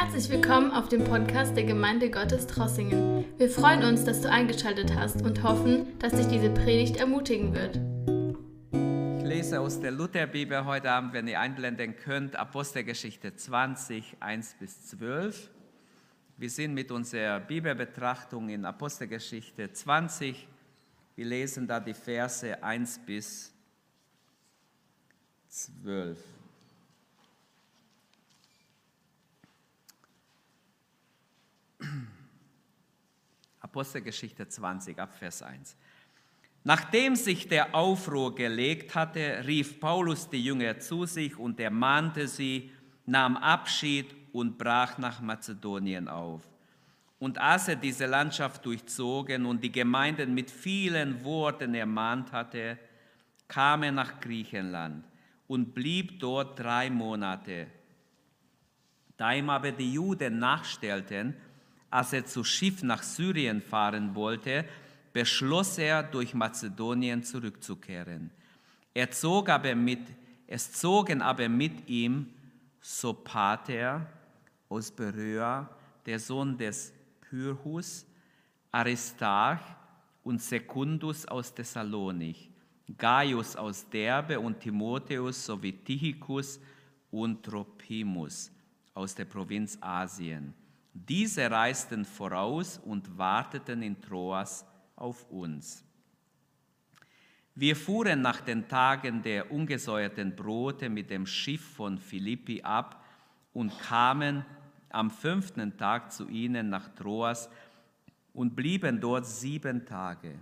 Herzlich willkommen auf dem Podcast der Gemeinde Gottes Trossingen. Wir freuen uns, dass du eingeschaltet hast und hoffen, dass dich diese Predigt ermutigen wird. Ich lese aus der Lutherbibel heute Abend, wenn ihr einblenden könnt, Apostelgeschichte 20, 1 bis 12. Wir sind mit unserer Bibelbetrachtung in Apostelgeschichte 20. Wir lesen da die Verse 1 bis 12. Apostelgeschichte 20 ab Vers 1. Nachdem sich der Aufruhr gelegt hatte, rief Paulus die Jünger zu sich und ermahnte sie, nahm Abschied und brach nach Mazedonien auf. Und als er diese Landschaft durchzogen und die Gemeinden mit vielen Worten ermahnt hatte, kam er nach Griechenland und blieb dort drei Monate. Da ihm aber die Juden nachstellten, als er zu Schiff nach Syrien fahren wollte, beschloss er, durch Mazedonien zurückzukehren. Er zog aber mit, es zogen aber mit ihm Sopater aus Beröa, der Sohn des Pyrrhus, Aristarch und Secundus aus Thessalonich, Gaius aus Derbe und Timotheus sowie Tychicus und Tropimus aus der Provinz Asien. Diese reisten voraus und warteten in Troas auf uns. Wir fuhren nach den Tagen der ungesäuerten Brote mit dem Schiff von Philippi ab und kamen am fünften Tag zu ihnen nach Troas und blieben dort sieben Tage.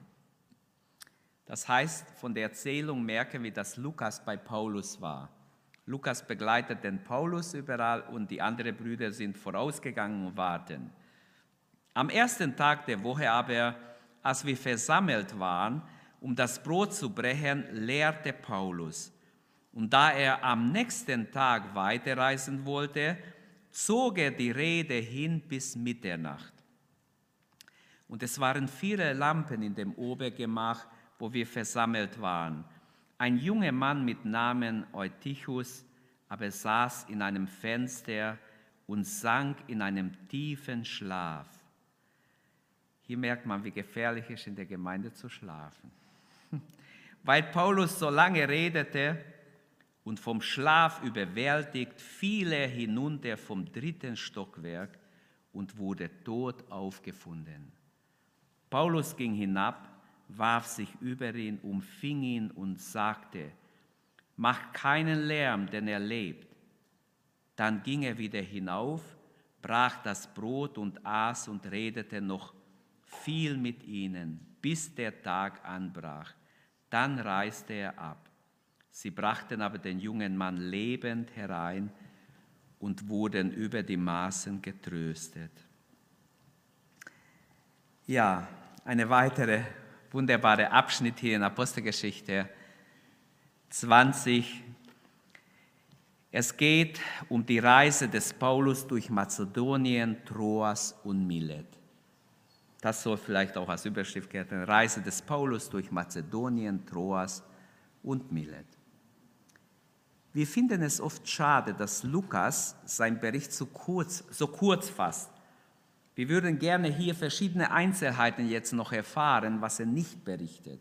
Das heißt, von der Erzählung merken wir, dass Lukas bei Paulus war. Lukas begleitet den Paulus überall und die anderen Brüder sind vorausgegangen und warten. Am ersten Tag der Woche aber, als wir versammelt waren, um das Brot zu brechen, lehrte Paulus. Und da er am nächsten Tag weiterreisen wollte, zog er die Rede hin bis Mitternacht. Und es waren viele Lampen in dem Obergemach, wo wir versammelt waren. Ein junger Mann mit Namen Eutychus aber saß in einem Fenster und sank in einem tiefen Schlaf. Hier merkt man, wie gefährlich es ist, in der Gemeinde zu schlafen. Weil Paulus so lange redete und vom Schlaf überwältigt, fiel er hinunter vom dritten Stockwerk und wurde tot aufgefunden. Paulus ging hinab warf sich über ihn, umfing ihn und sagte, mach keinen Lärm, denn er lebt. Dann ging er wieder hinauf, brach das Brot und aß und redete noch viel mit ihnen, bis der Tag anbrach. Dann reiste er ab. Sie brachten aber den jungen Mann lebend herein und wurden über die Maßen getröstet. Ja, eine weitere wunderbare Abschnitt hier in Apostelgeschichte 20. Es geht um die Reise des Paulus durch Mazedonien, Troas und Milet. Das soll vielleicht auch als Überschrift gelten. Reise des Paulus durch Mazedonien, Troas und Milet. Wir finden es oft schade, dass Lukas seinen Bericht so kurz, so kurz fasst. Wir würden gerne hier verschiedene Einzelheiten jetzt noch erfahren, was er nicht berichtet.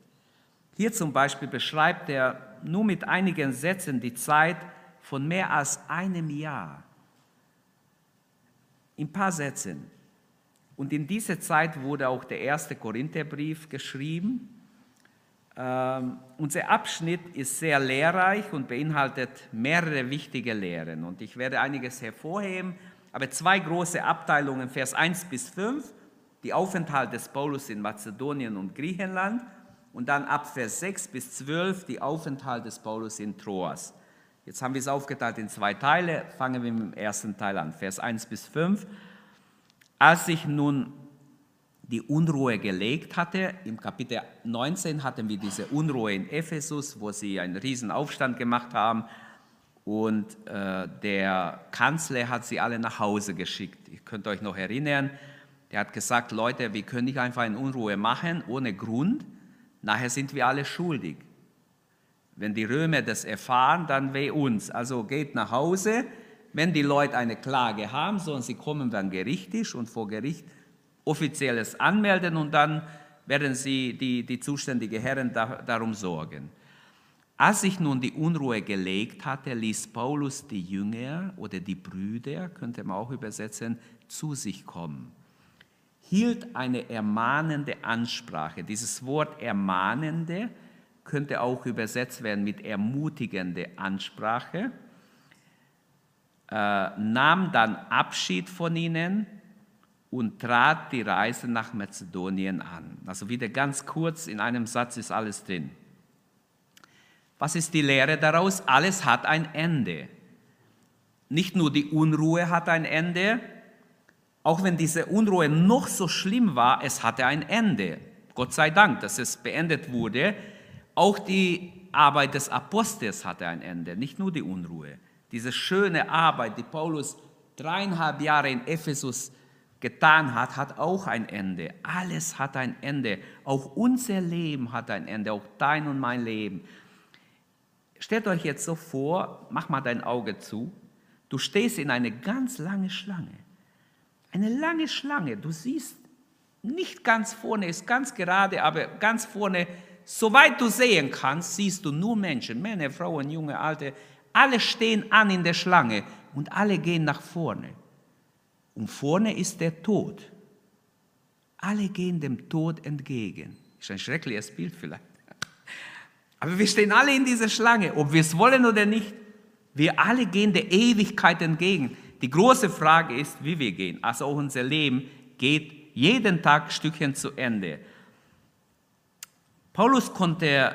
Hier zum Beispiel beschreibt er nur mit einigen Sätzen die Zeit von mehr als einem Jahr. In ein paar Sätzen. Und in dieser Zeit wurde auch der erste Korintherbrief geschrieben. Ähm, unser Abschnitt ist sehr lehrreich und beinhaltet mehrere wichtige Lehren. Und ich werde einiges hervorheben, aber zwei große Abteilungen, Vers 1 bis 5, die Aufenthalt des Paulus in Mazedonien und Griechenland und dann ab Vers 6 bis 12 die Aufenthalt des Paulus in Troas. Jetzt haben wir es aufgeteilt in zwei Teile. Fangen wir mit dem ersten Teil an, Vers 1 bis 5. Als sich nun die Unruhe gelegt hatte, im Kapitel 19 hatten wir diese Unruhe in Ephesus, wo sie einen riesen Aufstand gemacht haben und äh, der Kanzler hat sie alle nach Hause geschickt. Ihr könnt euch noch erinnern, der hat gesagt, Leute, wir können nicht einfach in Unruhe machen, ohne Grund. Nachher sind wir alle schuldig. Wenn die Römer das erfahren, dann weh uns. Also geht nach Hause, wenn die Leute eine Klage haben, sondern sie kommen dann gerichtlich und vor Gericht offizielles anmelden und dann werden sie die, die zuständige Herren da, darum sorgen. Als sich nun die Unruhe gelegt hatte, ließ Paulus die Jünger oder die Brüder, könnte man auch übersetzen, zu sich kommen. Hielt eine ermahnende Ansprache. Dieses Wort ermahnende könnte auch übersetzt werden mit ermutigende Ansprache. Äh, nahm dann Abschied von ihnen und trat die Reise nach Mazedonien an. Also wieder ganz kurz, in einem Satz ist alles drin. Was ist die Lehre daraus? Alles hat ein Ende. Nicht nur die Unruhe hat ein Ende, auch wenn diese Unruhe noch so schlimm war, es hatte ein Ende. Gott sei Dank, dass es beendet wurde. Auch die Arbeit des Apostels hatte ein Ende, nicht nur die Unruhe. Diese schöne Arbeit, die Paulus dreieinhalb Jahre in Ephesus getan hat, hat auch ein Ende. Alles hat ein Ende. Auch unser Leben hat ein Ende, auch dein und mein Leben. Stellt euch jetzt so vor, mach mal dein Auge zu, du stehst in eine ganz lange Schlange. Eine lange Schlange, du siehst nicht ganz vorne, ist ganz gerade, aber ganz vorne, soweit du sehen kannst, siehst du nur Menschen, Männer, Frauen, junge, alte, alle stehen an in der Schlange und alle gehen nach vorne. Und vorne ist der Tod. Alle gehen dem Tod entgegen. Ist ein schreckliches Bild vielleicht. Aber wir stehen alle in dieser Schlange, ob wir es wollen oder nicht. Wir alle gehen der Ewigkeit entgegen. Die große Frage ist, wie wir gehen. Also auch unser Leben geht jeden Tag Stückchen zu Ende. Paulus konnte,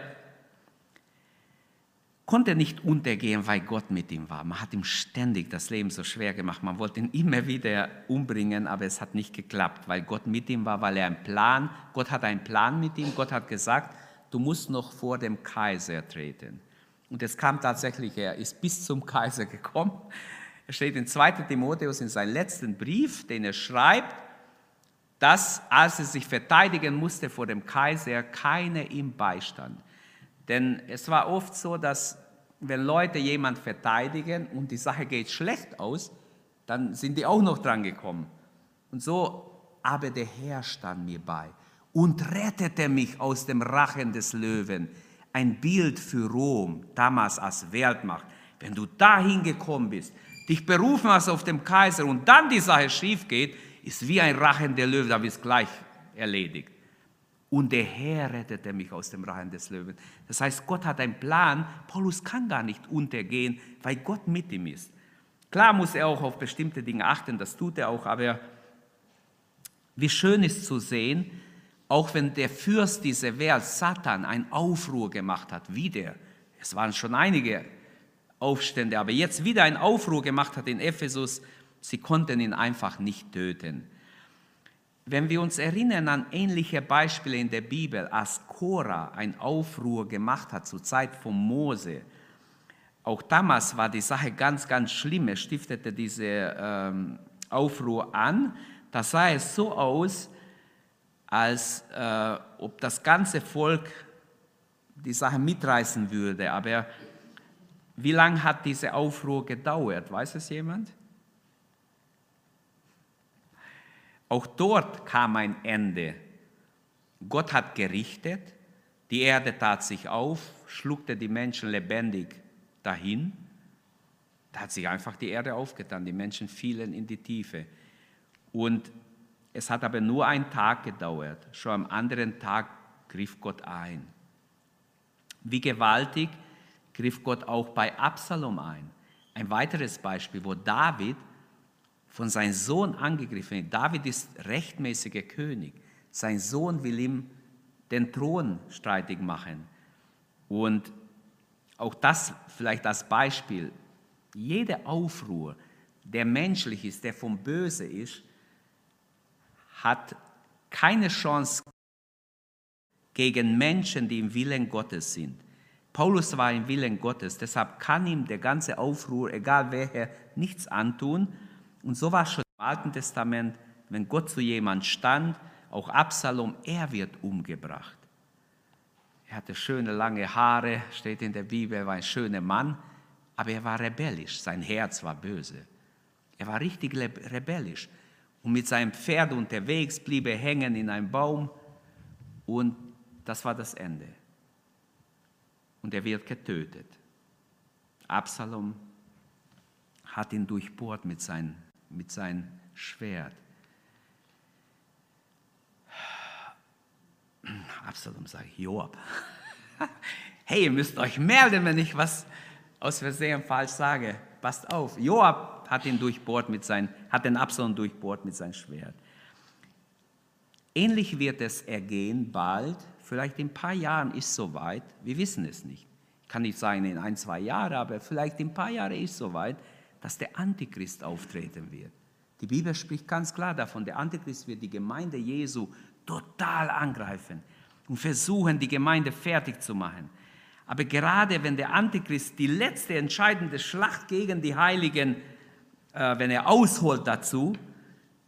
konnte nicht untergehen, weil Gott mit ihm war. Man hat ihm ständig das Leben so schwer gemacht. Man wollte ihn immer wieder umbringen, aber es hat nicht geklappt, weil Gott mit ihm war, weil er einen Plan, Gott hat einen Plan mit ihm. Gott hat gesagt, du musst noch vor dem Kaiser treten. Und es kam tatsächlich, er ist bis zum Kaiser gekommen. Er steht in 2 Timotheus in seinem letzten Brief, den er schreibt, dass, als er sich verteidigen musste vor dem Kaiser, keiner ihm beistand. Denn es war oft so, dass wenn Leute jemand verteidigen und die Sache geht schlecht aus, dann sind die auch noch dran gekommen. Und so, aber der Herr stand mir bei und rettete mich aus dem Rachen des Löwen. Ein Bild für Rom, damals als Weltmacht. Wenn du dahin gekommen bist, dich berufen hast auf dem Kaiser und dann die Sache schief geht, ist wie ein Rachen der Löwen, da bist gleich erledigt. Und der Herr rettete mich aus dem Rachen des Löwen. Das heißt, Gott hat einen Plan. Paulus kann gar nicht untergehen, weil Gott mit ihm ist. Klar muss er auch auf bestimmte Dinge achten, das tut er auch, aber wie schön ist zu sehen, auch wenn der Fürst dieser Welt, Satan, ein Aufruhr gemacht hat, wieder, es waren schon einige Aufstände, aber jetzt wieder ein Aufruhr gemacht hat in Ephesus, sie konnten ihn einfach nicht töten. Wenn wir uns erinnern an ähnliche Beispiele in der Bibel, als Korah ein Aufruhr gemacht hat zur Zeit von Mose, auch damals war die Sache ganz, ganz schlimm. Er stiftete diese ähm, Aufruhr an. Da sah es so aus, als äh, ob das ganze Volk die Sache mitreißen würde. Aber wie lange hat diese Aufruhr gedauert? Weiß es jemand? Auch dort kam ein Ende. Gott hat gerichtet, die Erde tat sich auf, schluckte die Menschen lebendig dahin. Da hat sich einfach die Erde aufgetan, die Menschen fielen in die Tiefe. Und es hat aber nur einen Tag gedauert. Schon am anderen Tag griff Gott ein. Wie gewaltig griff Gott auch bei Absalom ein. Ein weiteres Beispiel, wo David von seinem Sohn angegriffen wird. David ist rechtmäßiger König. Sein Sohn will ihm den Thron streitig machen. Und auch das vielleicht als Beispiel. Jeder Aufruhr, der menschlich ist, der vom Böse ist, hat keine Chance gegen Menschen, die im Willen Gottes sind. Paulus war im Willen Gottes, deshalb kann ihm der ganze Aufruhr, egal wer, nichts antun. Und so war schon im Alten Testament, wenn Gott zu jemand stand, auch Absalom, er wird umgebracht. Er hatte schöne lange Haare, steht in der Bibel, er war ein schöner Mann, aber er war rebellisch, sein Herz war böse. Er war richtig rebellisch. Und mit seinem Pferd unterwegs blieb er hängen in einem Baum und das war das Ende. Und er wird getötet. Absalom hat ihn durchbohrt mit, sein, mit seinem Schwert. Absalom sagt, Joab, hey, ihr müsst euch melden, wenn ich was aus Versehen falsch sage. Passt auf. Joab hat ihn durchbohrt mit sein, hat den Absalom durchbohrt mit seinem Schwert. Ähnlich wird es ergehen bald, vielleicht in ein paar Jahren ist es soweit, wir wissen es nicht. Ich kann nicht sagen in ein, zwei Jahren, aber vielleicht in ein paar Jahren ist es soweit, dass der Antichrist auftreten wird. Die Bibel spricht ganz klar davon, der Antichrist wird die Gemeinde Jesu total angreifen und versuchen, die Gemeinde fertig zu machen. Aber gerade wenn der Antichrist die letzte entscheidende Schlacht gegen die Heiligen, äh, wenn er ausholt dazu,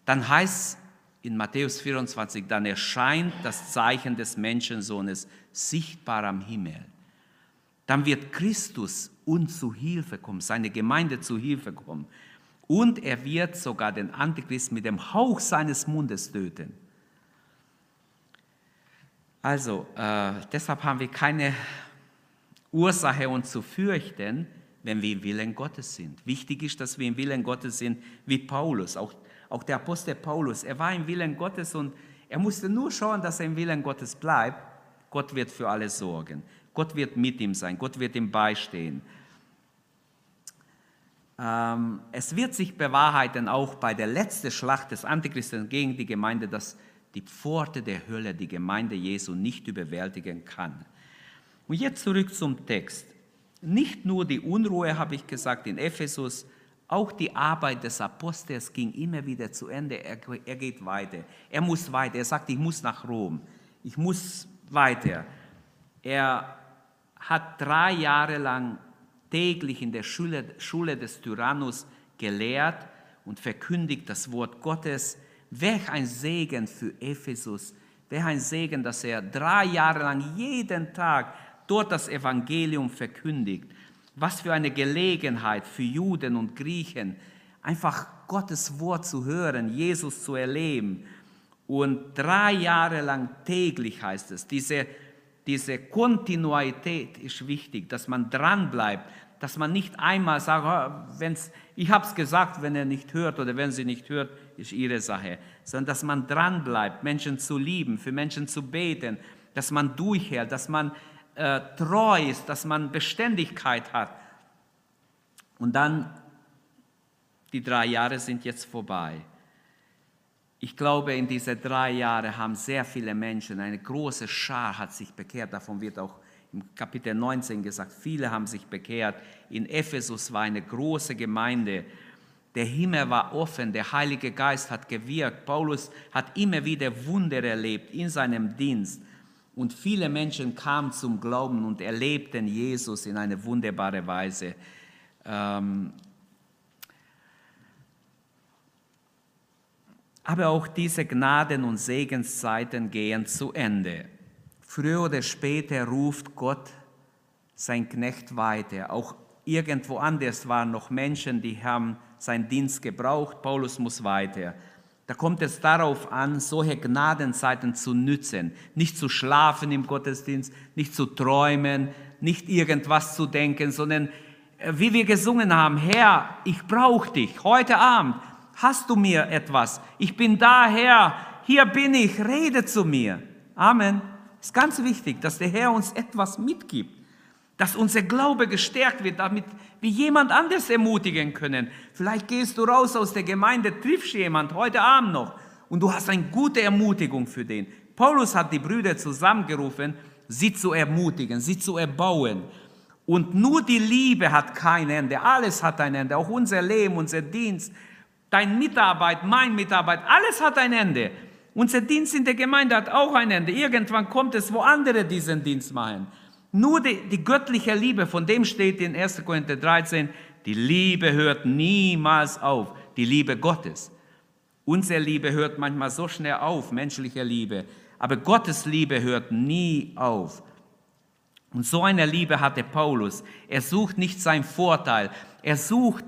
dann heißt in Matthäus 24, dann erscheint das Zeichen des Menschensohnes sichtbar am Himmel. Dann wird Christus uns zu Hilfe kommen, seine Gemeinde zu Hilfe kommen. Und er wird sogar den Antichrist mit dem Hauch seines Mundes töten. Also, äh, deshalb haben wir keine Ursache, uns zu fürchten, wenn wir im Willen Gottes sind. Wichtig ist, dass wir im Willen Gottes sind, wie Paulus. Auch, auch der Apostel Paulus, er war im Willen Gottes und er musste nur schauen, dass er im Willen Gottes bleibt. Gott wird für alle sorgen. Gott wird mit ihm sein. Gott wird ihm beistehen. Ähm, es wird sich bewahrheiten, auch bei der letzten Schlacht des Antichristen gegen die Gemeinde, dass die Pforte der Hölle die Gemeinde Jesu nicht überwältigen kann. Und jetzt zurück zum Text. Nicht nur die Unruhe, habe ich gesagt, in Ephesus, auch die Arbeit des Apostels ging immer wieder zu Ende. Er, er, geht weiter. Er muss weiter. Er sagt, ich muss nach Rom. Ich muss weiter. Er hat drei Jahre lang täglich in der Schule, Schule des Tyrannus gelehrt und verkündigt das Wort Gottes. Welch ein Segen für Ephesus. Welch ein Segen, dass er drei Jahre lang jeden Tag dort das Evangelium verkündigt. Was für eine Gelegenheit für Juden und Griechen, einfach Gottes Wort zu hören, Jesus zu erleben. Und drei Jahre lang täglich heißt es, diese, diese Kontinuität ist wichtig, dass man dranbleibt, dass man nicht einmal sagt, oh, wenn's, ich habe es gesagt, wenn er nicht hört oder wenn sie nicht hört, ist ihre Sache, sondern dass man dranbleibt, Menschen zu lieben, für Menschen zu beten, dass man durchhält, dass man äh, treu ist, dass man Beständigkeit hat. Und dann, die drei Jahre sind jetzt vorbei. Ich glaube, in diese drei Jahre haben sehr viele Menschen, eine große Schar hat sich bekehrt. Davon wird auch im Kapitel 19 gesagt, viele haben sich bekehrt. In Ephesus war eine große Gemeinde. Der Himmel war offen, der Heilige Geist hat gewirkt. Paulus hat immer wieder Wunder erlebt in seinem Dienst. Und viele Menschen kamen zum Glauben und erlebten Jesus in eine wunderbare Weise. Ähm aber auch diese Gnaden- und Segenszeiten gehen zu Ende. Früher oder später ruft Gott sein Knecht weiter. Auch irgendwo anders waren noch Menschen, die haben seinen Dienst gebraucht. Paulus muss weiter. Da kommt es darauf an, solche Gnadenzeiten zu nützen, nicht zu schlafen im Gottesdienst, nicht zu träumen, nicht irgendwas zu denken, sondern äh, wie wir gesungen haben, Herr, ich brauche dich heute Abend. Hast du mir etwas? Ich bin da, Herr. Hier bin ich. Rede zu mir. Amen. Es ist ganz wichtig, dass der Herr uns etwas mitgibt dass unser Glaube gestärkt wird, damit wir jemand anders ermutigen können. Vielleicht gehst du raus aus der Gemeinde, triffst jemand heute Abend noch und du hast eine gute Ermutigung für den. Paulus hat die Brüder zusammengerufen, sie zu ermutigen, sie zu erbauen. Und nur die Liebe hat kein Ende. Alles hat ein Ende. Auch unser Leben, unser Dienst, dein Mitarbeit, mein Mitarbeit, alles hat ein Ende. Unser Dienst in der Gemeinde hat auch ein Ende. Irgendwann kommt es, wo andere diesen Dienst machen. Nur die, die göttliche Liebe, von dem steht in 1. Korinther 13, die Liebe hört niemals auf, die Liebe Gottes. Unsere Liebe hört manchmal so schnell auf, menschliche Liebe, aber Gottes Liebe hört nie auf. Und so eine Liebe hatte Paulus. Er sucht nicht seinen Vorteil. Er sucht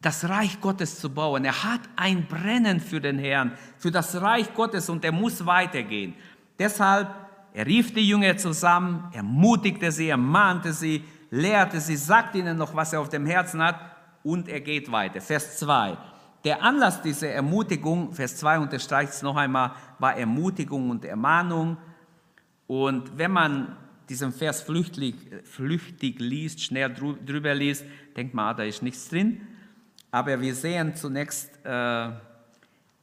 das Reich Gottes zu bauen. Er hat ein Brennen für den Herrn, für das Reich Gottes und er muss weitergehen. Deshalb, er rief die Jünger zusammen, ermutigte sie, ermahnte sie, lehrte sie, sagte ihnen noch, was er auf dem Herzen hat und er geht weiter. Vers 2. Der Anlass dieser Ermutigung, Vers 2 unterstreicht es noch einmal, war Ermutigung und Ermahnung. Und wenn man diesen Vers flüchtig, flüchtig liest, schnell drüber liest, denkt man, ah, da ist nichts drin. Aber wir sehen zunächst äh,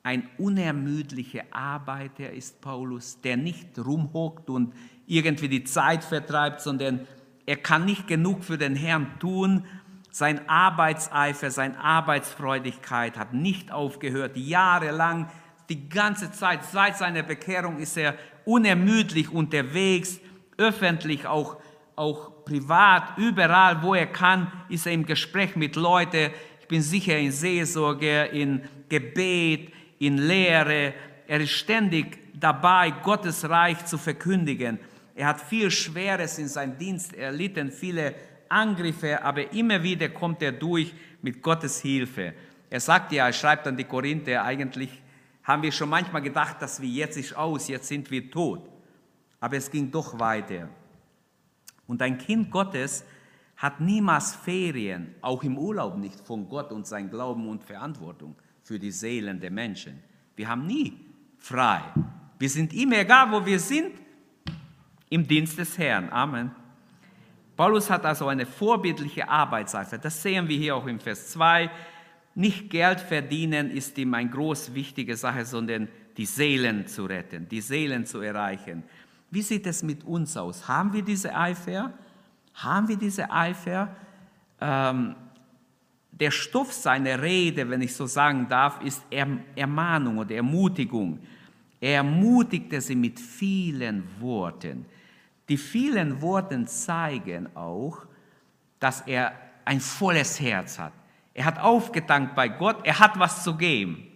ein unermüdlicher Arbeiter ist Paulus, der nicht rumhockt und irgendwie die Zeit vertreibt, sondern er kann nicht genug für den Herrn tun. Sein Arbeitseifer, seine Arbeitsfreudigkeit hat nicht aufgehört. Jahrelang, die ganze Zeit, seit seiner Bekehrung ist er unermüdlich unterwegs, öffentlich, auch, auch privat, überall, wo er kann, ist er im Gespräch mit Leuten. Ich bin sicher in Seelsorge, in Gebet, in Lehre. Er ist ständig dabei, Gottes Reich zu verkündigen. Er hat viel Schweres in seinem Dienst erlitten, viele Angriffe, aber immer wieder kommt er durch mit Gottes Hilfe. Er sagt ja, er schreibt an die Korinther, eigentlich haben wir schon manchmal gedacht, dass wir jetzt ist aus, jetzt sind wir tot. Aber es ging doch weiter. Und ein Kind Gottes hat niemals Ferien, auch im Urlaub nicht, von Gott und sein Glauben und Verantwortung für die Seelen der Menschen. Wir haben nie frei. Wir sind immer, egal wo wir sind, im Dienst des Herrn. Amen. Paulus hat also eine vorbildliche Arbeitseifer. Das sehen wir hier auch im Vers 2. Nicht Geld verdienen ist ihm eine groß wichtige Sache, sondern die Seelen zu retten, die Seelen zu erreichen. Wie sieht es mit uns aus? Haben wir diese Eifer? Haben wir diese Eifer? Ähm, der Stoff seiner Rede, wenn ich so sagen darf, ist Ermahnung oder Ermutigung. Er ermutigte sie mit vielen Worten. Die vielen Worte zeigen auch, dass er ein volles Herz hat. Er hat aufgetankt bei Gott, er hat was zu geben.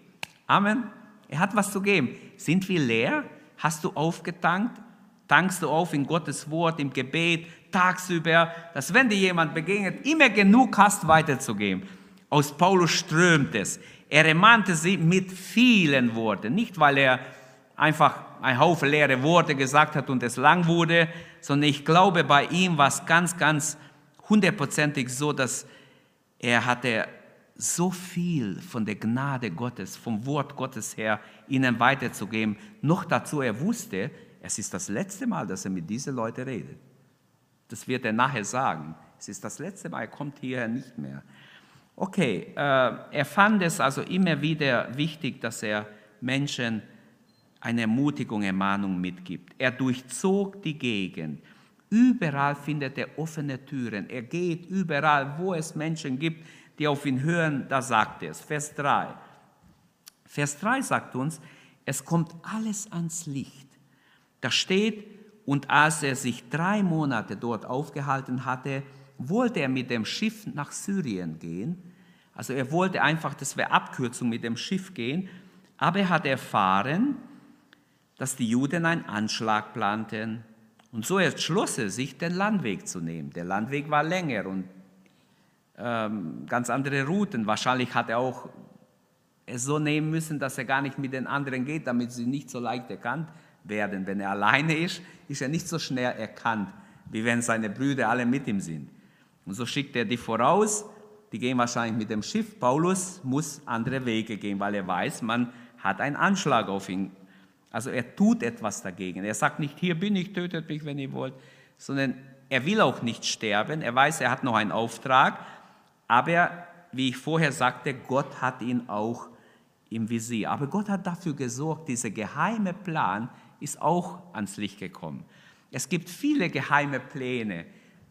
Amen. Er hat was zu geben. Sind wir leer? Hast du aufgetankt? Tankst du auf in Gottes Wort, im Gebet, tagsüber, dass wenn dir jemand begegnet, immer genug hast, weiterzugeben. Aus Paulus strömt es. Er ermahnte sie mit vielen Worten, nicht weil er einfach ein Haufen leere Worte gesagt hat und es lang wurde, sondern ich glaube, bei ihm war es ganz, ganz hundertprozentig so, dass er hatte so viel von der Gnade Gottes, vom Wort Gottes her, ihnen weiterzugeben. Noch dazu, er wusste, es ist das letzte Mal, dass er mit diesen Leuten redet. Das wird er nachher sagen. Es ist das letzte Mal, er kommt hierher nicht mehr. Okay, äh, er fand es also immer wieder wichtig, dass er Menschen eine Ermutigung, Ermahnung mitgibt. Er durchzog die Gegend. Überall findet er offene Türen. Er geht überall, wo es Menschen gibt, die auf ihn hören, da sagt er es. Vers 3. Vers 3 sagt uns, es kommt alles ans Licht. Da steht, und als er sich drei Monate dort aufgehalten hatte, wollte er mit dem Schiff nach Syrien gehen. Also er wollte einfach, das wäre Abkürzung, mit dem Schiff gehen. Aber er hat erfahren, dass die Juden einen Anschlag planten. Und so entschloss er sich, den Landweg zu nehmen. Der Landweg war länger und ähm, ganz andere Routen. Wahrscheinlich hat er auch es so nehmen müssen, dass er gar nicht mit den anderen geht, damit sie nicht so leicht erkannt werden. Wenn er alleine ist, ist er nicht so schnell erkannt, wie wenn seine Brüder alle mit ihm sind. Und so schickt er die voraus, die gehen wahrscheinlich mit dem Schiff. Paulus muss andere Wege gehen, weil er weiß, man hat einen Anschlag auf ihn. Also er tut etwas dagegen. Er sagt nicht, hier bin ich, tötet mich, wenn ihr wollt, sondern er will auch nicht sterben. Er weiß, er hat noch einen Auftrag, aber wie ich vorher sagte, Gott hat ihn auch im Visier. Aber Gott hat dafür gesorgt, dieser geheime Plan ist auch ans Licht gekommen. Es gibt viele geheime Pläne,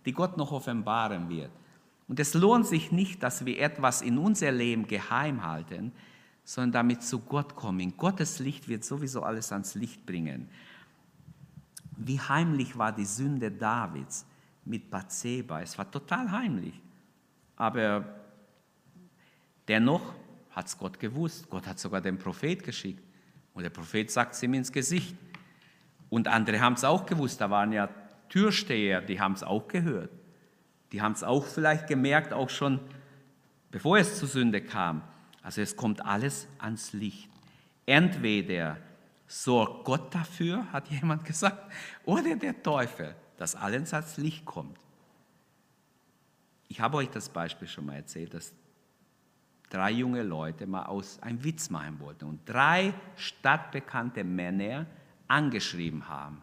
die Gott noch offenbaren wird. Und es lohnt sich nicht, dass wir etwas in unser Leben geheim halten, sondern damit zu Gott kommen. Gottes Licht wird sowieso alles ans Licht bringen. Wie heimlich war die Sünde Davids mit Bathseba? Es war total heimlich. Aber dennoch hat es Gott gewusst. Gott hat sogar den Prophet geschickt. Und der Prophet sagt es ihm ins Gesicht. Und andere haben es auch gewusst, da waren ja Türsteher, die haben es auch gehört. Die haben es auch vielleicht gemerkt, auch schon bevor es zur Sünde kam. Also es kommt alles ans Licht. Entweder sorgt Gott dafür, hat jemand gesagt, oder der Teufel, dass alles ans Licht kommt. Ich habe euch das Beispiel schon mal erzählt, dass drei junge Leute mal aus einem Witz machen wollten und drei stadtbekannte Männer angeschrieben haben.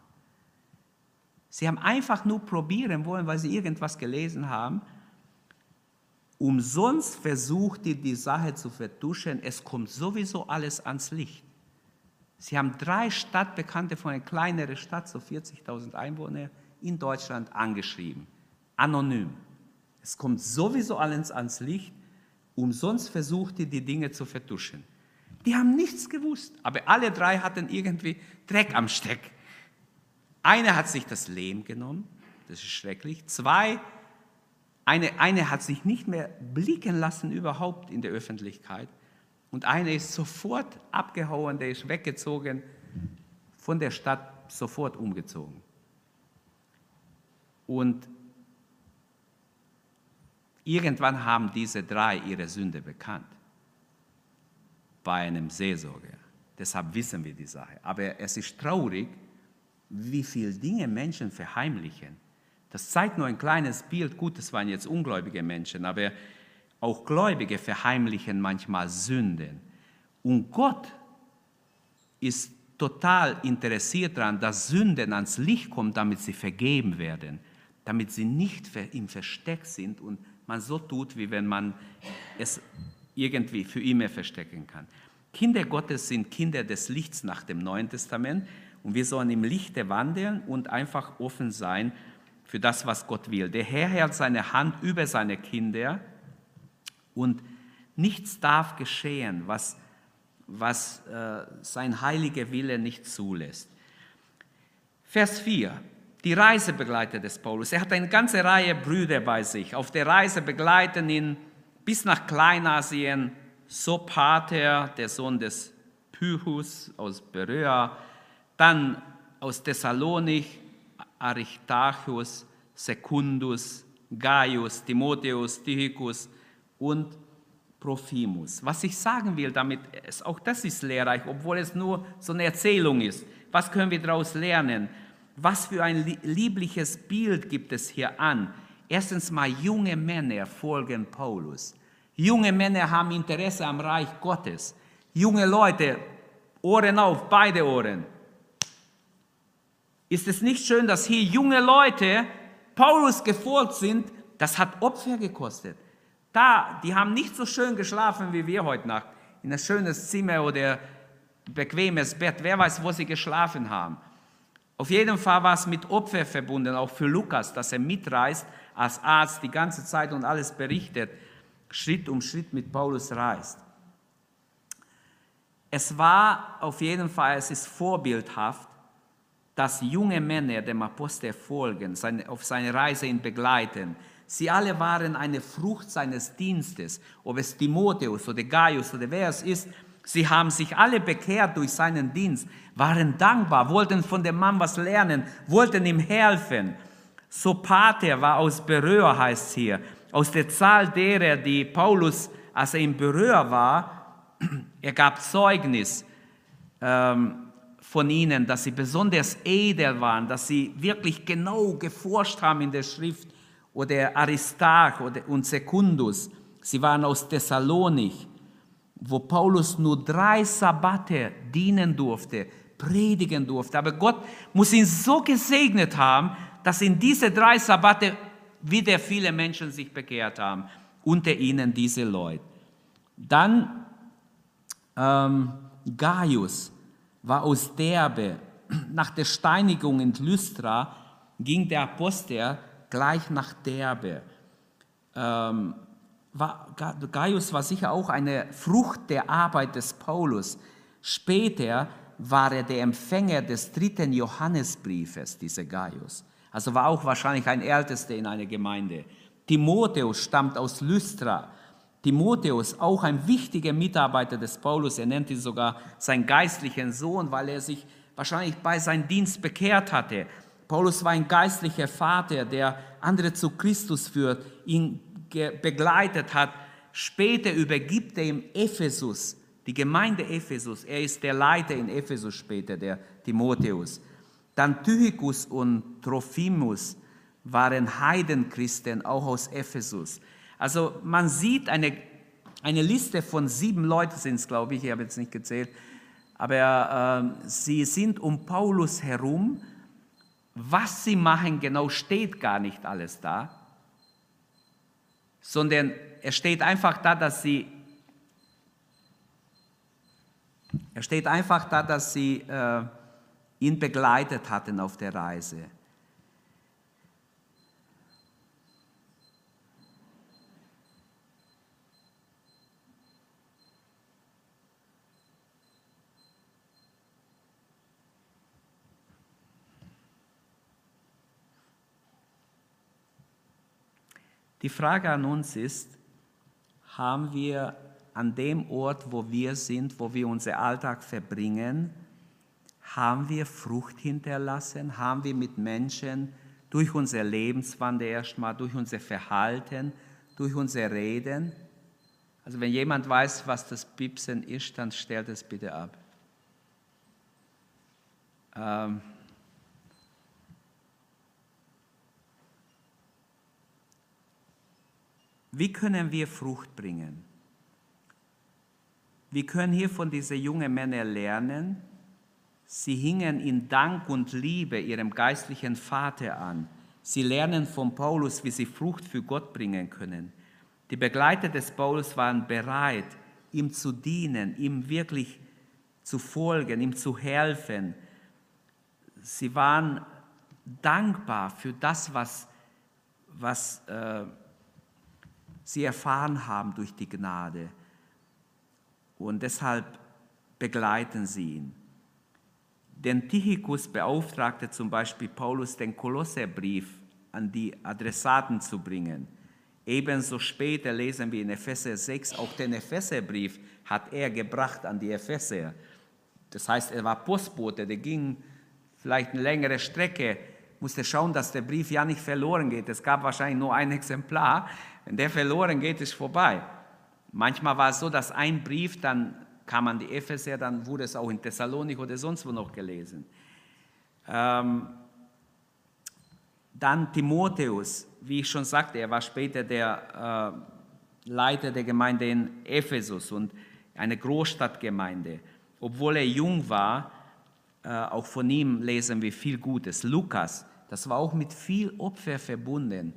Sie haben einfach nur probieren wollen, weil sie irgendwas gelesen haben. Umsonst versucht die, die Sache zu vertuschen. Es kommt sowieso alles ans Licht. Sie haben drei Stadtbekannte von einer kleineren Stadt, so 40.000 Einwohner, in Deutschland angeschrieben. Anonym. Es kommt sowieso alles ans Licht. Umsonst versucht die, die Dinge zu vertuschen. Die haben nichts gewusst, aber alle drei hatten irgendwie Dreck am Steck. Einer hat sich das Lehm genommen, das ist schrecklich. Zwei, eine, eine hat sich nicht mehr blicken lassen überhaupt in der Öffentlichkeit. Und einer ist sofort abgehauen, der ist weggezogen, von der Stadt sofort umgezogen. Und irgendwann haben diese drei ihre Sünde bekannt bei einem Seelsorger. Deshalb wissen wir die Sache. Aber es ist traurig, wie viele Dinge Menschen verheimlichen. Das zeigt nur ein kleines Bild. Gut, das waren jetzt ungläubige Menschen, aber auch Gläubige verheimlichen manchmal Sünden. Und Gott ist total interessiert daran, dass Sünden ans Licht kommen, damit sie vergeben werden, damit sie nicht im Versteck sind und man so tut, wie wenn man es irgendwie für immer verstecken kann. Kinder Gottes sind Kinder des Lichts nach dem Neuen Testament und wir sollen im Lichte wandeln und einfach offen sein für das, was Gott will. Der Herr hält seine Hand über seine Kinder und nichts darf geschehen, was, was äh, sein heiliger Wille nicht zulässt. Vers 4. Die Reisebegleiter des Paulus. Er hat eine ganze Reihe Brüder bei sich. Auf der Reise begleiten ihn bis nach Kleinasien Sopater, der Sohn des Pychus aus Berea, dann aus Thessalonik Aristarchus, Secundus, Gaius, Timotheus, Tychicus und Profimus. Was ich sagen will damit, ist, auch das ist lehrreich, obwohl es nur so eine Erzählung ist. Was können wir daraus lernen? Was für ein liebliches Bild gibt es hier an? Erstens mal, junge Männer folgen Paulus. Junge Männer haben Interesse am Reich Gottes. Junge Leute, Ohren auf, beide Ohren. Ist es nicht schön, dass hier junge Leute Paulus gefolgt sind? Das hat Opfer gekostet. Da, die haben nicht so schön geschlafen wie wir heute Nacht. In ein schönes Zimmer oder bequemes Bett. Wer weiß, wo sie geschlafen haben. Auf jeden Fall war es mit Opfer verbunden, auch für Lukas, dass er mitreist als Arzt die ganze Zeit und alles berichtet. Schritt um Schritt mit Paulus reist. Es war auf jeden Fall, es ist vorbildhaft, dass junge Männer dem Apostel folgen, auf seine Reise ihn begleiten. Sie alle waren eine Frucht seines Dienstes, ob es Timotheus oder Gaius oder wer es ist. Sie haben sich alle bekehrt durch seinen Dienst, waren dankbar, wollten von dem Mann was lernen, wollten ihm helfen. Sopater war aus Beröa, heißt hier aus der Zahl derer, die Paulus, als er im Berührer war, er gab Zeugnis ähm, von ihnen, dass sie besonders edel waren, dass sie wirklich genau geforscht haben in der Schrift, oder Aristarch und Secundus, sie waren aus Thessalonik, wo Paulus nur drei Sabbate dienen durfte, predigen durfte. Aber Gott muss ihn so gesegnet haben, dass in diese drei Sabbate wieder viele Menschen sich bekehrt haben, unter ihnen diese Leute. Dann ähm, Gaius war aus Derbe. Nach der Steinigung in Lystra ging der Apostel gleich nach Derbe. Ähm, war, Gaius war sicher auch eine Frucht der Arbeit des Paulus. Später war er der Empfänger des dritten Johannesbriefes, dieser Gaius. Also war auch wahrscheinlich ein Ältester in einer Gemeinde. Timotheus stammt aus Lystra. Timotheus, auch ein wichtiger Mitarbeiter des Paulus, er nennt ihn sogar seinen geistlichen Sohn, weil er sich wahrscheinlich bei seinem Dienst bekehrt hatte. Paulus war ein geistlicher Vater, der andere zu Christus führt, ihn begleitet hat. Später übergibt er ihm Ephesus, die Gemeinde Ephesus. Er ist der Leiter in Ephesus später, der Timotheus. Dann Tychicus und Trophimus waren Heidenchristen, auch aus Ephesus. Also man sieht eine, eine Liste von sieben Leuten sind es, glaube ich, ich habe jetzt nicht gezählt, aber äh, sie sind um Paulus herum. Was sie machen genau steht gar nicht alles da, sondern es steht einfach da, dass sie er steht einfach da, dass sie äh, ihn begleitet hatten auf der Reise. Die Frage an uns ist, haben wir an dem Ort, wo wir sind, wo wir unseren Alltag verbringen, haben wir Frucht hinterlassen? Haben wir mit Menschen durch unser Lebenswandel erstmal, durch unser Verhalten, durch unser Reden? Also wenn jemand weiß, was das Bipsen ist, dann stellt es bitte ab. Ähm Wie können wir Frucht bringen? Wir können hier von diesen jungen Männern lernen, sie hingen in Dank und Liebe ihrem geistlichen Vater an. Sie lernen von Paulus, wie sie Frucht für Gott bringen können. Die Begleiter des Paulus waren bereit, ihm zu dienen, ihm wirklich zu folgen, ihm zu helfen. Sie waren dankbar für das, was, was äh, sie erfahren haben durch die Gnade. Und deshalb begleiten sie ihn. Denn Tychicus beauftragte zum Beispiel Paulus, den Kolosserbrief an die Adressaten zu bringen. Ebenso später lesen wir in Epheser 6, auch den Epheserbrief hat er gebracht an die Epheser. Das heißt, er war Postbote, der ging vielleicht eine längere Strecke, musste schauen, dass der Brief ja nicht verloren geht. Es gab wahrscheinlich nur ein Exemplar. Wenn der verloren geht, ist vorbei. Manchmal war es so, dass ein Brief, dann kam an die Epheser, dann wurde es auch in Thessalonik oder sonst wo noch gelesen. Ähm, dann Timotheus, wie ich schon sagte, er war später der äh, Leiter der Gemeinde in Ephesus und eine Großstadtgemeinde. Obwohl er jung war, äh, auch von ihm lesen wir viel Gutes. Lukas, das war auch mit viel Opfer verbunden.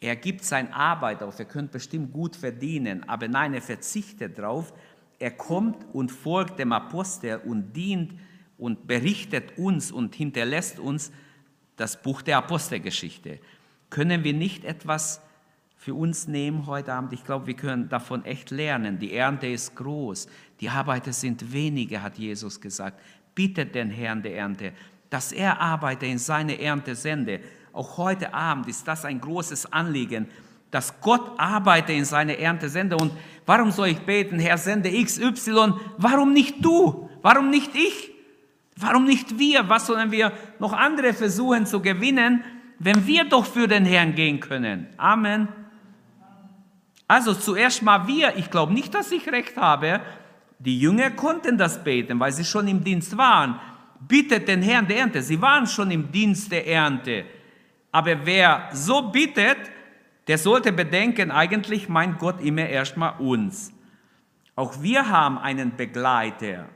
Er gibt seine Arbeit auf, er könnte bestimmt gut verdienen, aber nein, er verzichtet darauf. Er kommt und folgt dem Apostel und dient und berichtet uns und hinterlässt uns das Buch der Apostelgeschichte. Können wir nicht etwas für uns nehmen heute Abend? Ich glaube, wir können davon echt lernen. Die Ernte ist groß, die Arbeiter sind wenige, hat Jesus gesagt. Bittet den Herrn der Ernte, dass er Arbeiter in seine Ernte sende. Auch heute Abend ist das ein großes Anliegen, dass Gott Arbeiter in seine Ernte sende. Und warum soll ich beten, Herr, sende XY? Warum nicht du? Warum nicht ich? Warum nicht wir? Was sollen wir noch andere versuchen zu gewinnen, wenn wir doch für den Herrn gehen können? Amen. Also zuerst mal wir. Ich glaube nicht, dass ich recht habe. Die Jünger konnten das beten, weil sie schon im Dienst waren. Bittet den Herrn der Ernte. Sie waren schon im Dienst der Ernte. Aber wer so bittet, der sollte bedenken, eigentlich meint Gott immer erstmal uns. Auch wir haben einen Begleiter.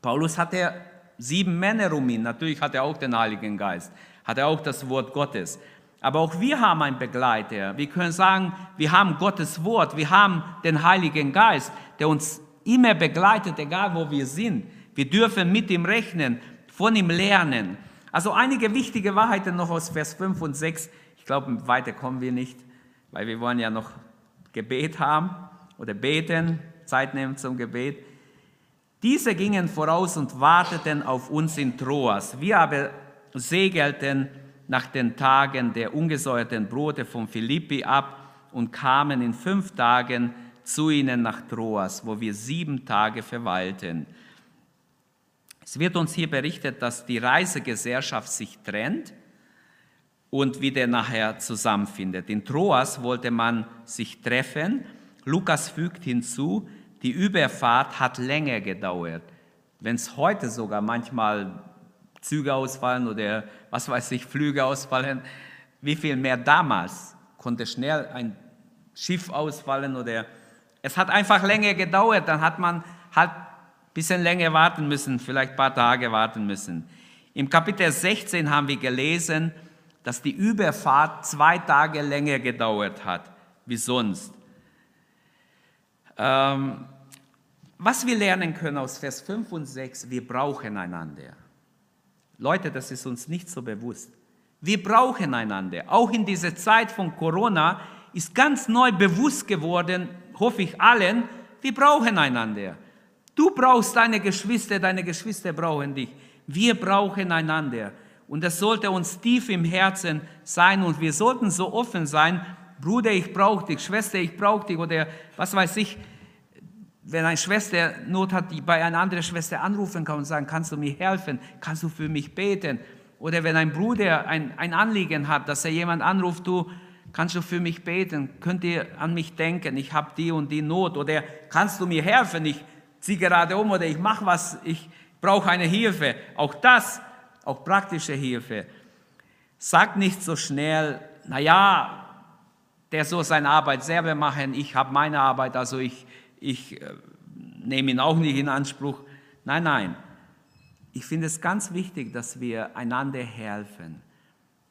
Paulus hatte sieben Männer um ihn. Natürlich hat er auch den Heiligen Geist, hat er auch das Wort Gottes. Aber auch wir haben einen Begleiter. Wir können sagen, wir haben Gottes Wort, wir haben den Heiligen Geist, der uns immer begleitet, egal wo wir sind. Wir dürfen mit ihm rechnen, von ihm lernen. Also einige wichtige Wahrheiten noch aus Vers 5 und 6. Ich glaube, weiter kommen wir nicht, weil wir wollen ja noch Gebet haben oder beten, Zeit nehmen zum Gebet. Diese gingen voraus und warteten auf uns in Troas. Wir aber segelten nach den Tagen der ungesäuerten Brote von Philippi ab und kamen in fünf Tagen zu ihnen nach Troas, wo wir sieben Tage verweilten. Es wird uns hier berichtet, dass die Reisegesellschaft sich trennt und wieder nachher zusammenfindet. In Troas wollte man sich treffen. Lukas fügt hinzu, die Überfahrt hat länger gedauert. Wenn es heute sogar manchmal Züge ausfallen oder was weiß ich, Flüge ausfallen, wie viel mehr damals konnte schnell ein Schiff ausfallen oder es hat einfach länger gedauert, dann hat man halt ein bisschen länger warten müssen, vielleicht ein paar Tage warten müssen. Im Kapitel 16 haben wir gelesen, dass die Überfahrt zwei Tage länger gedauert hat wie sonst. Ähm, was wir lernen können aus Vers 5 und 6, wir brauchen einander. Leute, das ist uns nicht so bewusst. Wir brauchen einander. Auch in dieser Zeit von Corona ist ganz neu bewusst geworden, hoffe ich allen, wir brauchen einander. Du brauchst deine Geschwister, deine Geschwister brauchen dich. Wir brauchen einander. Und das sollte uns tief im Herzen sein und wir sollten so offen sein, Bruder, ich brauche dich, Schwester, ich brauche dich oder was weiß ich. Wenn eine Schwester Not hat, die bei einer anderen Schwester anrufen kann und sagen, kannst du mir helfen, kannst du für mich beten. Oder wenn ein Bruder ein, ein Anliegen hat, dass er jemand anruft, du, Kannst du für mich beten? Könnt ihr an mich denken? Ich habe die und die Not. Oder kannst du mir helfen? Ich ziehe gerade um oder ich mache was. Ich brauche eine Hilfe. Auch das, auch praktische Hilfe. Sag nicht so schnell, naja, der soll seine Arbeit selber machen. Ich habe meine Arbeit, also ich, ich äh, nehme ihn auch nicht in Anspruch. Nein, nein. Ich finde es ganz wichtig, dass wir einander helfen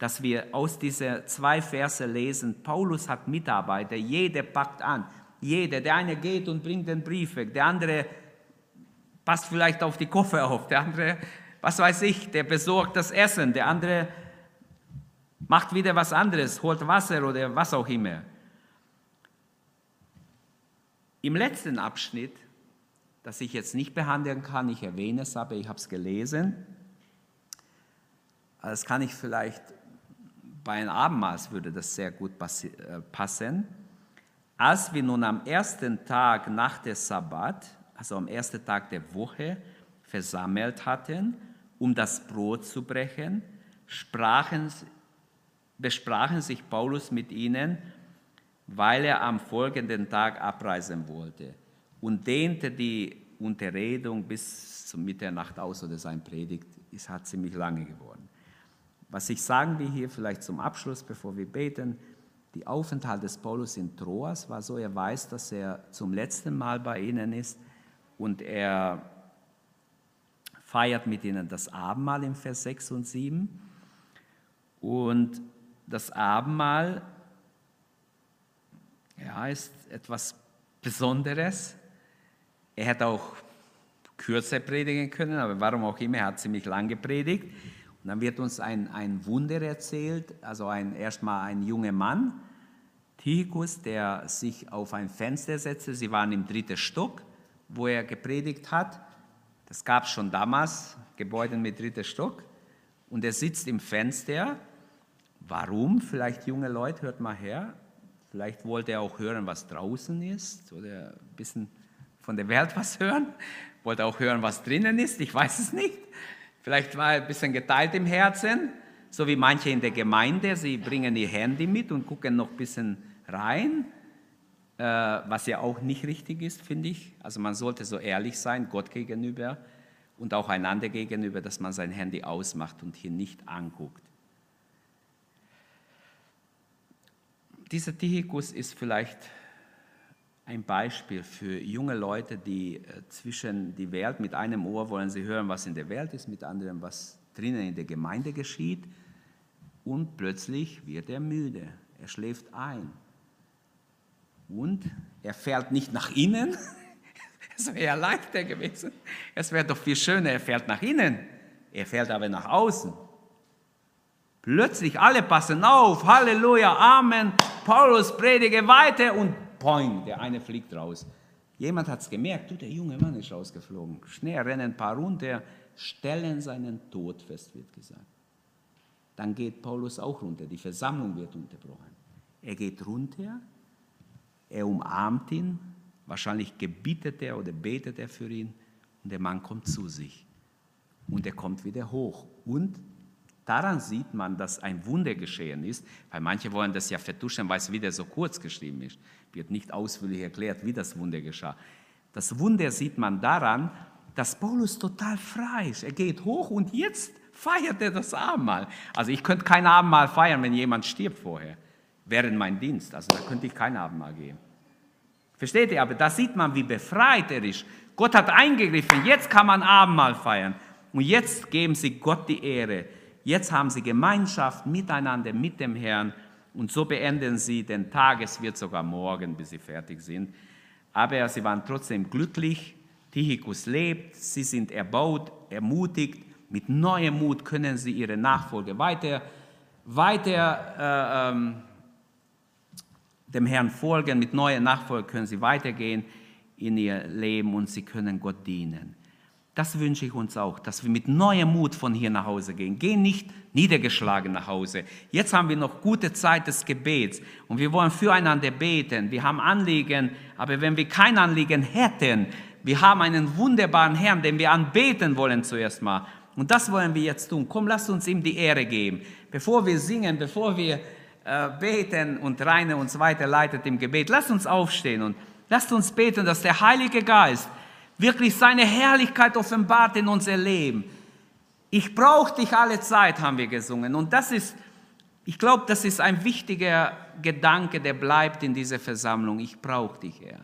dass wir aus diesen zwei Verse lesen, Paulus hat Mitarbeiter, jeder packt an, jeder, der eine geht und bringt den Brief weg, der andere passt vielleicht auf die Koffer auf, der andere, was weiß ich, der besorgt das Essen, der andere macht wieder was anderes, holt Wasser oder was auch immer. Im letzten Abschnitt, das ich jetzt nicht behandeln kann, ich erwähne es, aber ich habe es gelesen, das kann ich vielleicht bei einem Abendmaß würde das sehr gut äh, passen. Als wir nun am ersten Tag nach der Sabbat, also am ersten Tag der Woche, versammelt hatten, um das Brot zu brechen, sprachen, besprachen sich Paulus mit ihnen, weil er am folgenden Tag abreisen wollte und dehnte die Unterredung bis zur Mitternacht aus oder sein Predigt ist hat ziemlich lange geworden. Was ich sagen will hier vielleicht zum Abschluss, bevor wir beten, die Aufenthalt des Paulus in Troas war so, er weiß, dass er zum letzten Mal bei ihnen ist und er feiert mit ihnen das Abendmahl im Vers 6 und 7. Und das Abendmahl ja, ist etwas Besonderes. Er hätte auch kürzer predigen können, aber warum auch immer, er hat ziemlich lang gepredigt. Und dann wird uns ein, ein Wunder erzählt, also ein, erstmal ein junger Mann, Tychus, der sich auf ein Fenster setzte. Sie waren im dritten Stock, wo er gepredigt hat. Das gab schon damals, Gebäude mit dritten Stock. Und er sitzt im Fenster. Warum? Vielleicht junge Leute, hört mal her. Vielleicht wollte er auch hören, was draußen ist oder ein bisschen von der Welt was hören. Wollte auch hören, was drinnen ist. Ich weiß es nicht. Vielleicht war er ein bisschen geteilt im Herzen, so wie manche in der Gemeinde. Sie bringen ihr Handy mit und gucken noch ein bisschen rein, was ja auch nicht richtig ist, finde ich. Also man sollte so ehrlich sein, Gott gegenüber und auch einander gegenüber, dass man sein Handy ausmacht und hier nicht anguckt. Dieser Tychicus ist vielleicht ein Beispiel für junge Leute, die äh, zwischen die Welt, mit einem Ohr wollen sie hören, was in der Welt ist, mit anderem, was drinnen in der Gemeinde geschieht. Und plötzlich wird er müde, er schläft ein. Und er fährt nicht nach innen, es wäre leichter gewesen. Es wäre doch viel schöner, er fährt nach innen, er fährt aber nach außen. Plötzlich alle passen auf, Halleluja, Amen, Paulus predige weiter und poing, der eine fliegt raus. Jemand hat es gemerkt, du, der junge Mann ist rausgeflogen. Schnell rennen ein paar runter, stellen seinen Tod fest, wird gesagt. Dann geht Paulus auch runter, die Versammlung wird unterbrochen. Er geht runter, er umarmt ihn, wahrscheinlich gebietet er oder betet er für ihn und der Mann kommt zu sich. und er kommt wieder hoch. Und daran sieht man, dass ein Wunder geschehen ist, weil manche wollen das ja vertuschen, weil es wieder so kurz geschrieben ist. Wird nicht ausführlich erklärt, wie das Wunder geschah. Das Wunder sieht man daran, dass Paulus total frei ist. Er geht hoch und jetzt feiert er das Abendmahl. Also ich könnte kein Abendmahl feiern, wenn jemand stirbt vorher, während mein Dienst. Also da könnte ich kein Abendmahl geben. Versteht ihr? Aber da sieht man, wie befreit er ist. Gott hat eingegriffen. Jetzt kann man Abendmahl feiern. Und jetzt geben sie Gott die Ehre. Jetzt haben sie Gemeinschaft miteinander, mit dem Herrn. Und so beenden sie den Tag. Es wird sogar morgen, bis sie fertig sind. Aber sie waren trotzdem glücklich. Tychicus lebt. Sie sind erbaut, ermutigt. Mit neuem Mut können sie ihre Nachfolge weiter, weiter äh, ähm, dem Herrn folgen. Mit neuer Nachfolge können sie weitergehen in ihr Leben und sie können Gott dienen. Das wünsche ich uns auch, dass wir mit neuem Mut von hier nach Hause gehen. Gehen nicht niedergeschlagen nach Hause. Jetzt haben wir noch gute Zeit des Gebets und wir wollen füreinander beten. Wir haben Anliegen, aber wenn wir kein Anliegen hätten, wir haben einen wunderbaren Herrn, den wir anbeten wollen zuerst mal. Und das wollen wir jetzt tun. Komm, lass uns ihm die Ehre geben. Bevor wir singen, bevor wir beten und Reine uns weiterleitet im Gebet, lass uns aufstehen und lasst uns beten, dass der Heilige Geist wirklich seine Herrlichkeit offenbart in unser Leben. Ich brauche dich alle Zeit, haben wir gesungen. Und das ist, ich glaube, das ist ein wichtiger Gedanke, der bleibt in dieser Versammlung. Ich brauche dich, Herr.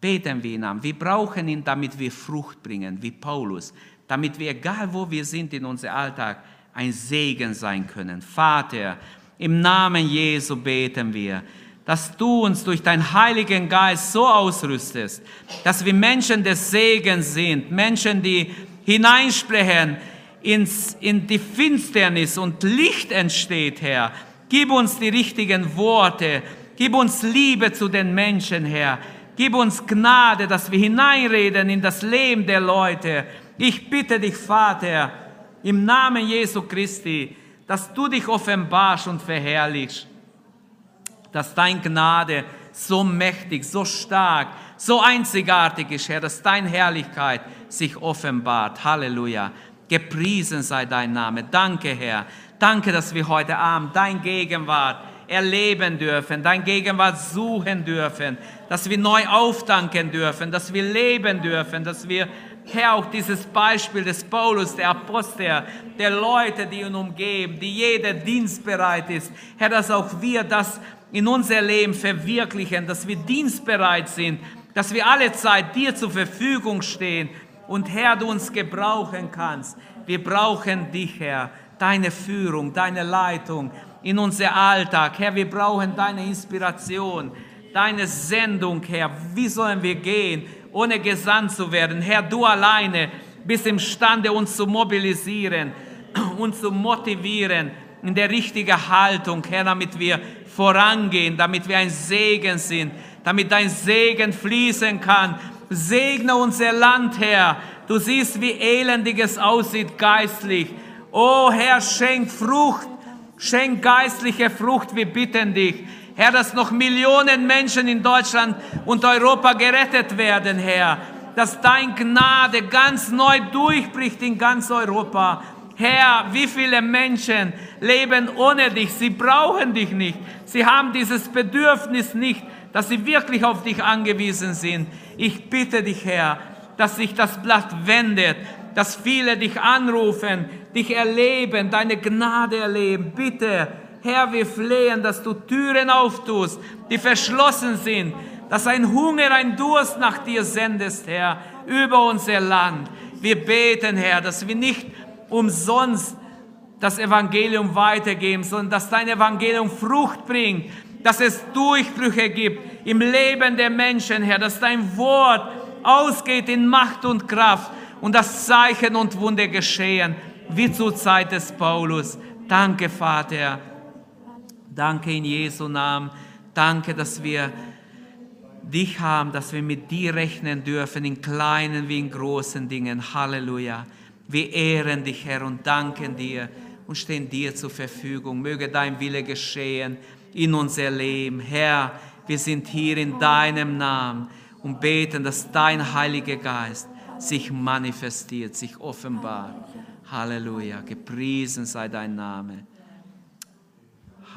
Beten wir ihn an. Wir brauchen ihn, damit wir Frucht bringen, wie Paulus. Damit wir, egal wo wir sind in unserem Alltag, ein Segen sein können. Vater, im Namen Jesu beten wir dass du uns durch deinen Heiligen Geist so ausrüstest, dass wir Menschen des Segens sind, Menschen, die hineinsprechen ins, in die Finsternis und Licht entsteht, Herr. Gib uns die richtigen Worte, gib uns Liebe zu den Menschen, Herr. Gib uns Gnade, dass wir hineinreden in das Leben der Leute. Ich bitte dich, Vater, im Namen Jesu Christi, dass du dich offenbarst und verherrlichst dass dein Gnade so mächtig, so stark, so einzigartig ist, Herr, dass deine Herrlichkeit sich offenbart. Halleluja. Gepriesen sei dein Name. Danke, Herr. Danke, dass wir heute Abend dein Gegenwart erleben dürfen, dein Gegenwart suchen dürfen, dass wir neu aufdanken dürfen, dass wir leben dürfen, dass wir, Herr, auch dieses Beispiel des Paulus, der Apostel, der Leute, die ihn umgeben, die jeder dienstbereit ist, Herr, dass auch wir das in unser Leben verwirklichen, dass wir dienstbereit sind, dass wir alle Zeit dir zur Verfügung stehen und Herr, du uns gebrauchen kannst. Wir brauchen dich, Herr, deine Führung, deine Leitung in unser Alltag. Herr, wir brauchen deine Inspiration, deine Sendung, Herr. Wie sollen wir gehen, ohne gesandt zu werden? Herr, du alleine bist imstande, uns zu mobilisieren, uns zu motivieren in der richtigen Haltung, Herr, damit wir vorangehen, damit wir ein Segen sind, damit dein Segen fließen kann. Segne unser Land, Herr. Du siehst, wie elendig es aussieht geistlich. Oh Herr, schenk Frucht, schenk geistliche Frucht, wir bitten dich. Herr, dass noch Millionen Menschen in Deutschland und Europa gerettet werden, Herr. Dass dein Gnade ganz neu durchbricht in ganz Europa. Herr, wie viele Menschen leben ohne dich, sie brauchen dich nicht, sie haben dieses Bedürfnis nicht, dass sie wirklich auf dich angewiesen sind. Ich bitte dich, Herr, dass sich das Blatt wendet, dass viele dich anrufen, dich erleben, deine Gnade erleben. Bitte, Herr, wir flehen, dass du Türen auftust, die verschlossen sind, dass ein Hunger, ein Durst nach dir sendest, Herr, über unser Land. Wir beten, Herr, dass wir nicht umsonst das Evangelium weitergeben, sondern dass dein Evangelium Frucht bringt, dass es Durchbrüche gibt im Leben der Menschen, Herr, dass dein Wort ausgeht in Macht und Kraft und dass Zeichen und Wunder geschehen, wie zur Zeit des Paulus. Danke, Vater. Danke in Jesu Namen. Danke, dass wir dich haben, dass wir mit dir rechnen dürfen, in kleinen wie in großen Dingen. Halleluja. Wir ehren dich, Herr, und danken dir und stehen dir zur Verfügung. Möge dein Wille geschehen in unser Leben. Herr, wir sind hier in deinem Namen und beten, dass dein Heiliger Geist sich manifestiert, sich offenbart. Halleluja. Gepriesen sei dein Name.